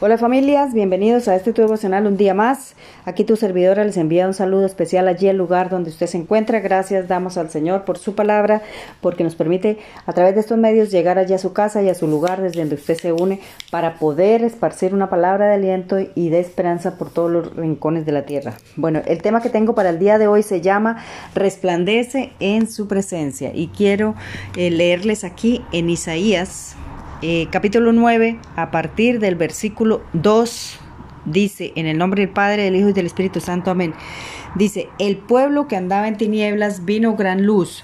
Hola familias, bienvenidos a este tu devocional un día más. Aquí tu servidora les envía un saludo especial allí el lugar donde usted se encuentra. Gracias damos al Señor por su palabra, porque nos permite a través de estos medios llegar allí a su casa y a su lugar desde donde usted se une para poder esparcir una palabra de aliento y de esperanza por todos los rincones de la tierra. Bueno, el tema que tengo para el día de hoy se llama Resplandece en su presencia y quiero eh, leerles aquí en Isaías eh, capítulo 9, a partir del versículo 2, dice, en el nombre del Padre, del Hijo y del Espíritu Santo, amén. Dice, el pueblo que andaba en tinieblas vino gran luz.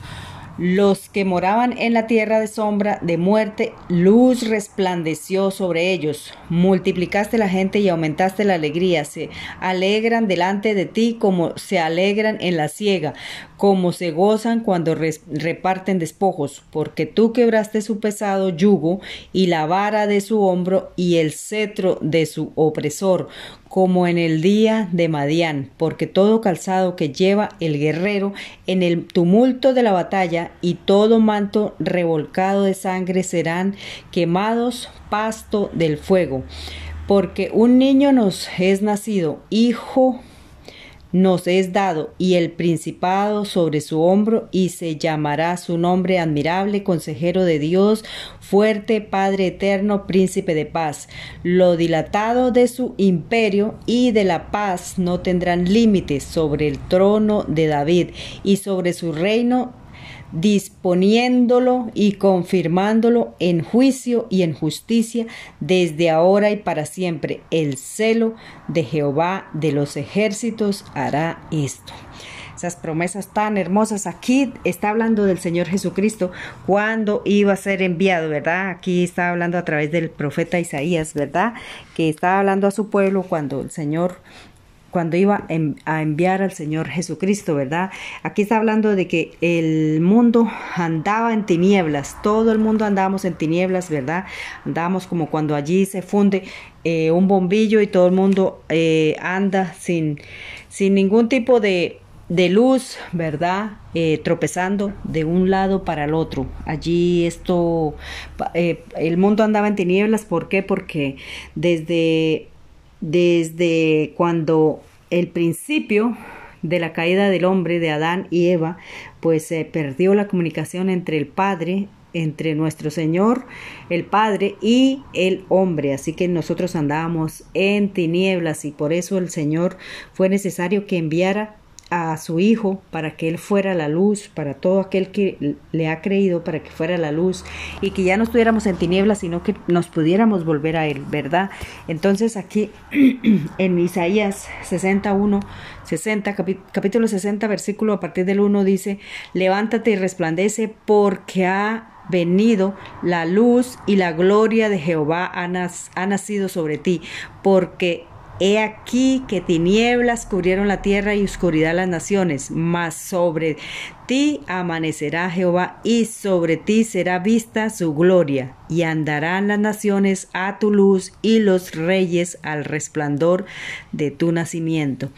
Los que moraban en la tierra de sombra, de muerte, luz resplandeció sobre ellos. Multiplicaste la gente y aumentaste la alegría. Se alegran delante de ti como se alegran en la siega, como se gozan cuando reparten despojos, porque tú quebraste su pesado yugo y la vara de su hombro y el cetro de su opresor, como en el día de Madián, porque todo calzado que lleva el guerrero en el tumulto de la batalla y todo manto revolcado de sangre serán quemados pasto del fuego. Porque un niño nos es nacido, hijo nos es dado y el principado sobre su hombro y se llamará su nombre admirable, consejero de Dios, fuerte, Padre eterno, príncipe de paz. Lo dilatado de su imperio y de la paz no tendrán límites sobre el trono de David y sobre su reino disponiéndolo y confirmándolo en juicio y en justicia desde ahora y para siempre. El celo de Jehová de los ejércitos hará esto esas promesas tan hermosas. Aquí está hablando del Señor Jesucristo cuando iba a ser enviado, ¿verdad? Aquí está hablando a través del profeta Isaías, ¿verdad? Que está hablando a su pueblo cuando el Señor cuando iba a enviar al Señor Jesucristo, ¿verdad? Aquí está hablando de que el mundo andaba en tinieblas, todo el mundo andábamos en tinieblas, ¿verdad? Andábamos como cuando allí se funde eh, un bombillo y todo el mundo eh, anda sin, sin ningún tipo de, de luz, ¿verdad? Eh, tropezando de un lado para el otro. Allí esto, el mundo andaba en tinieblas, ¿por qué? Porque desde desde cuando el principio de la caída del hombre, de Adán y Eva, pues se perdió la comunicación entre el Padre, entre nuestro Señor, el Padre y el hombre. Así que nosotros andábamos en tinieblas y por eso el Señor fue necesario que enviara a su Hijo para que Él fuera la luz, para todo aquel que le ha creído, para que fuera la luz y que ya no estuviéramos en tinieblas, sino que nos pudiéramos volver a Él, ¿verdad? Entonces aquí en Isaías 61, 60, capítulo 60, versículo a partir del 1 dice, levántate y resplandece porque ha venido la luz y la gloria de Jehová ha, nacido sobre ti, porque He aquí que tinieblas cubrieron la tierra y oscuridad las naciones, mas sobre ti amanecerá Jehová y sobre ti será vista su gloria y andarán las naciones a tu luz y los reyes al resplandor de tu nacimiento.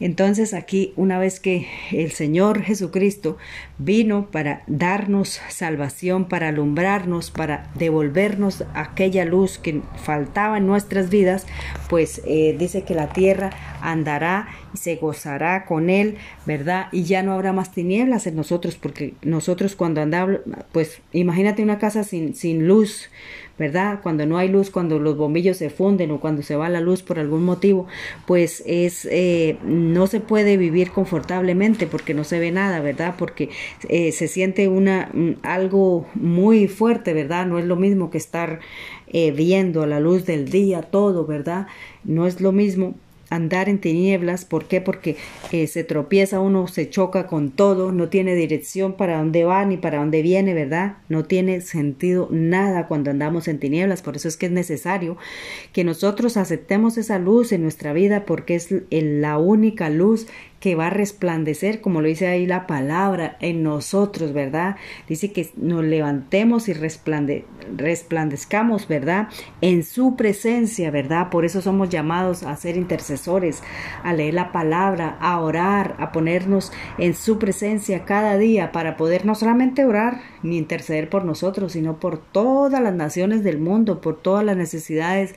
Entonces aquí, una vez que el Señor Jesucristo vino para darnos salvación, para alumbrarnos, para devolvernos aquella luz que faltaba en nuestras vidas, pues eh, dice que la tierra andará y se gozará con él, ¿verdad? Y ya no habrá más tinieblas en nosotros, porque nosotros cuando andamos, pues imagínate una casa sin, sin luz, ¿verdad? Cuando no hay luz, cuando los bombillos se funden o cuando se va la luz por algún motivo, pues es, eh, no se puede vivir confortablemente porque no se ve nada, ¿verdad? Porque eh, se siente una, algo muy fuerte, ¿verdad? No es lo mismo que estar eh, viendo a la luz del día todo, ¿verdad? No es lo mismo andar en tinieblas. ¿Por qué? Porque eh, se tropieza uno, se choca con todo, no tiene dirección para dónde va ni para dónde viene, ¿verdad? No tiene sentido nada cuando andamos en tinieblas. Por eso es que es necesario que nosotros aceptemos esa luz en nuestra vida porque es la única luz que va a resplandecer, como lo dice ahí la palabra, en nosotros, ¿verdad? Dice que nos levantemos y resplande, resplandezcamos, ¿verdad? En su presencia, ¿verdad? Por eso somos llamados a ser intercesores, a leer la palabra, a orar, a ponernos en su presencia cada día para poder no solamente orar ni interceder por nosotros, sino por todas las naciones del mundo, por todas las necesidades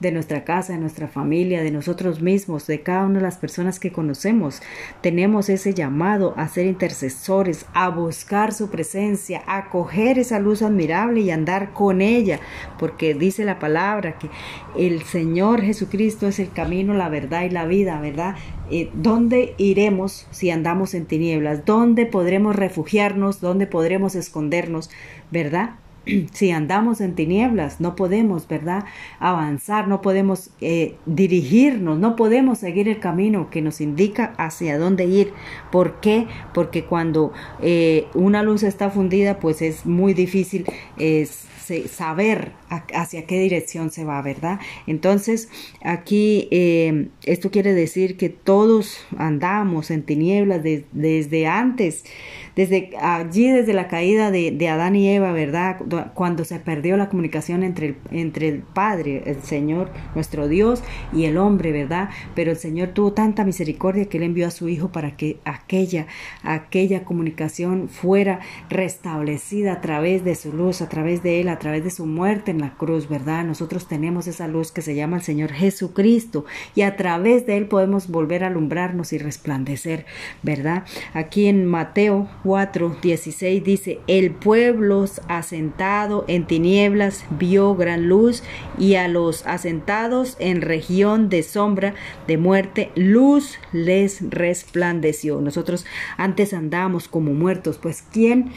de nuestra casa, de nuestra familia, de nosotros mismos, de cada una de las personas que conocemos. Tenemos ese llamado a ser intercesores, a buscar su presencia, a coger esa luz admirable y andar con ella, porque dice la palabra que el Señor Jesucristo es el camino, la verdad y la vida, ¿verdad? Eh, ¿Dónde iremos si andamos en tinieblas? ¿Dónde podremos refugiarnos? ¿Dónde podremos escondernos? ¿Verdad? si andamos en tinieblas, no podemos, ¿verdad? Avanzar, no podemos eh, dirigirnos, no podemos seguir el camino que nos indica hacia dónde ir. ¿Por qué? Porque cuando eh, una luz está fundida, pues es muy difícil saber hacia qué dirección se va, ¿verdad? Entonces, aquí eh, esto quiere decir que todos andamos en tinieblas desde antes desde allí, desde la caída de, Adán y Eva, ¿verdad? Cuando se perdió la comunicación entre el, entre el Padre, el Señor, nuestro Dios y el hombre, ¿verdad? Pero el Señor tuvo tanta misericordia que Él envió a su Hijo para que aquella, aquella comunicación fuera restablecida a través de su luz, a través de Él, a través de su muerte en la cruz, ¿verdad? Nosotros tenemos esa luz que se llama el Señor Jesucristo y a través de Él podemos volver a alumbrarnos y resplandecer, ¿verdad? Aquí en Mateo 4, 16 dice, el pueblo asentado en tinieblas vio gran luz y a los asentados en región de sombra de muerte, luz les resplandeció. Nosotros antes andábamos como muertos, pues ¿quién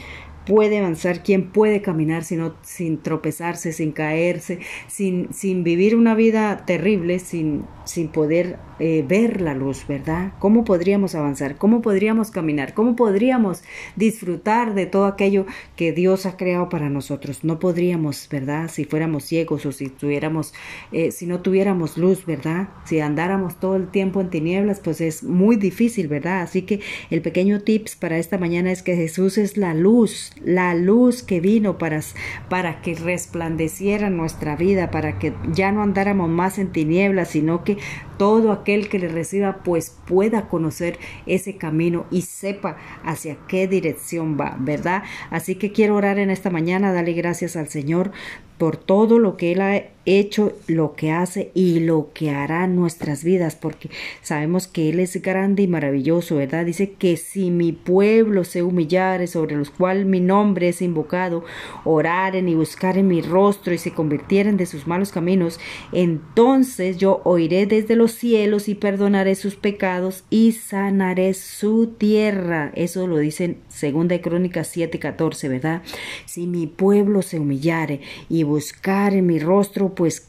puede avanzar, quién puede caminar sino, sin tropezarse, sin caerse, sin, sin vivir una vida terrible, sin, sin poder eh, ver la luz, ¿verdad? ¿Cómo podríamos avanzar? ¿Cómo podríamos caminar? ¿Cómo podríamos disfrutar de todo aquello que Dios ha creado para nosotros? No podríamos, ¿verdad? Si fuéramos ciegos o si tuviéramos, eh, si no tuviéramos luz, ¿verdad? Si andáramos todo el tiempo en tinieblas, pues es muy difícil, ¿verdad? Así que el pequeño tips para esta mañana es que Jesús es la luz, la luz que vino para, para que resplandeciera nuestra vida, para que ya no andáramos más en tinieblas, sino que todo aquel que le reciba pues pueda conocer ese camino y sepa hacia qué dirección va, ¿verdad? Así que quiero orar en esta mañana, darle gracias al Señor por todo lo que Él ha hecho, lo que hace y lo que hará nuestras vidas, porque sabemos que Él es grande y maravilloso, ¿verdad? Dice que si mi pueblo se humillare, sobre los cuales mi nombre es invocado, oraren y buscaren mi rostro y se convirtieren de sus malos caminos, entonces yo oiré desde los cielos y perdonaré sus pecados y sanaré su tierra. Eso lo dicen segunda de Crónicas 7:14, ¿verdad? Si mi pueblo se humillare y buscar en mi rostro, pues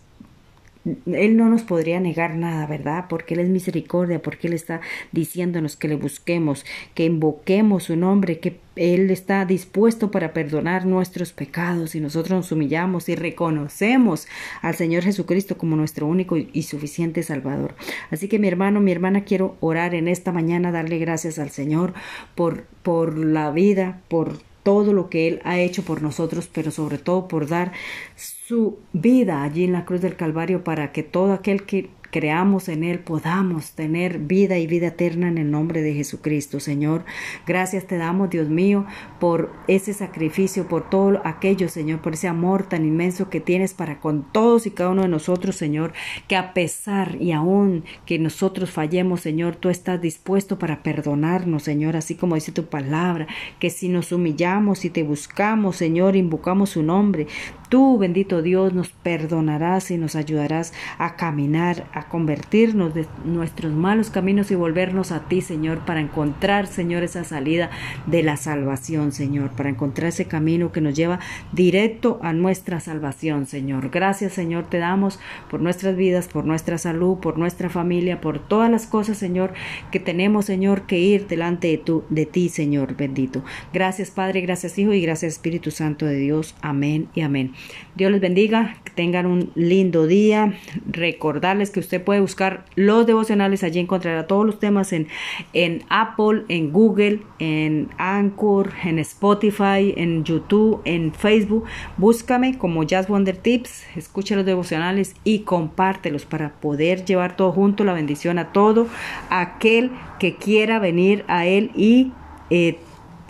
él no nos podría negar nada, ¿verdad? Porque Él es misericordia, porque Él está diciéndonos que le busquemos, que invoquemos su nombre, que Él está dispuesto para perdonar nuestros pecados y nosotros nos humillamos y reconocemos al Señor Jesucristo como nuestro único y suficiente Salvador. Así que mi hermano, mi hermana, quiero orar en esta mañana, darle gracias al Señor por, por la vida, por todo lo que Él ha hecho por nosotros, pero sobre todo por dar su vida allí en la cruz del Calvario para que todo aquel que creamos en Él, podamos tener vida y vida eterna en el nombre de Jesucristo, Señor. Gracias te damos, Dios mío, por ese sacrificio, por todo aquello, Señor, por ese amor tan inmenso que tienes para con todos y cada uno de nosotros, Señor, que a pesar y aún que nosotros fallemos, Señor, tú estás dispuesto para perdonarnos, Señor, así como dice tu palabra, que si nos humillamos y te buscamos, Señor, invocamos su nombre, Tú, bendito Dios, nos perdonarás y nos ayudarás a caminar, a convertirnos de nuestros malos caminos y volvernos a ti, Señor, para encontrar, Señor, esa salida de la salvación, Señor, para encontrar ese camino que nos lleva directo a nuestra salvación, Señor. Gracias, Señor, te damos por nuestras vidas, por nuestra salud, por nuestra familia, por todas las cosas, Señor, que tenemos, Señor, que ir delante de, de ti, Señor, bendito. Gracias, Padre, gracias, Hijo, y gracias, Espíritu Santo de Dios. Amén y amén. Dios les bendiga, que tengan un lindo día. Recordarles que usted puede buscar los devocionales, allí encontrará todos los temas en, en Apple, en Google, en Anchor, en Spotify, en YouTube, en Facebook. Búscame como Jazz Wonder Tips, escucha los devocionales y compártelos para poder llevar todo junto, la bendición a todo aquel que quiera venir a él y eh,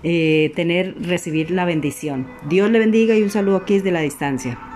eh, tener, recibir la bendición. Dios le bendiga y un saludo aquí desde la distancia.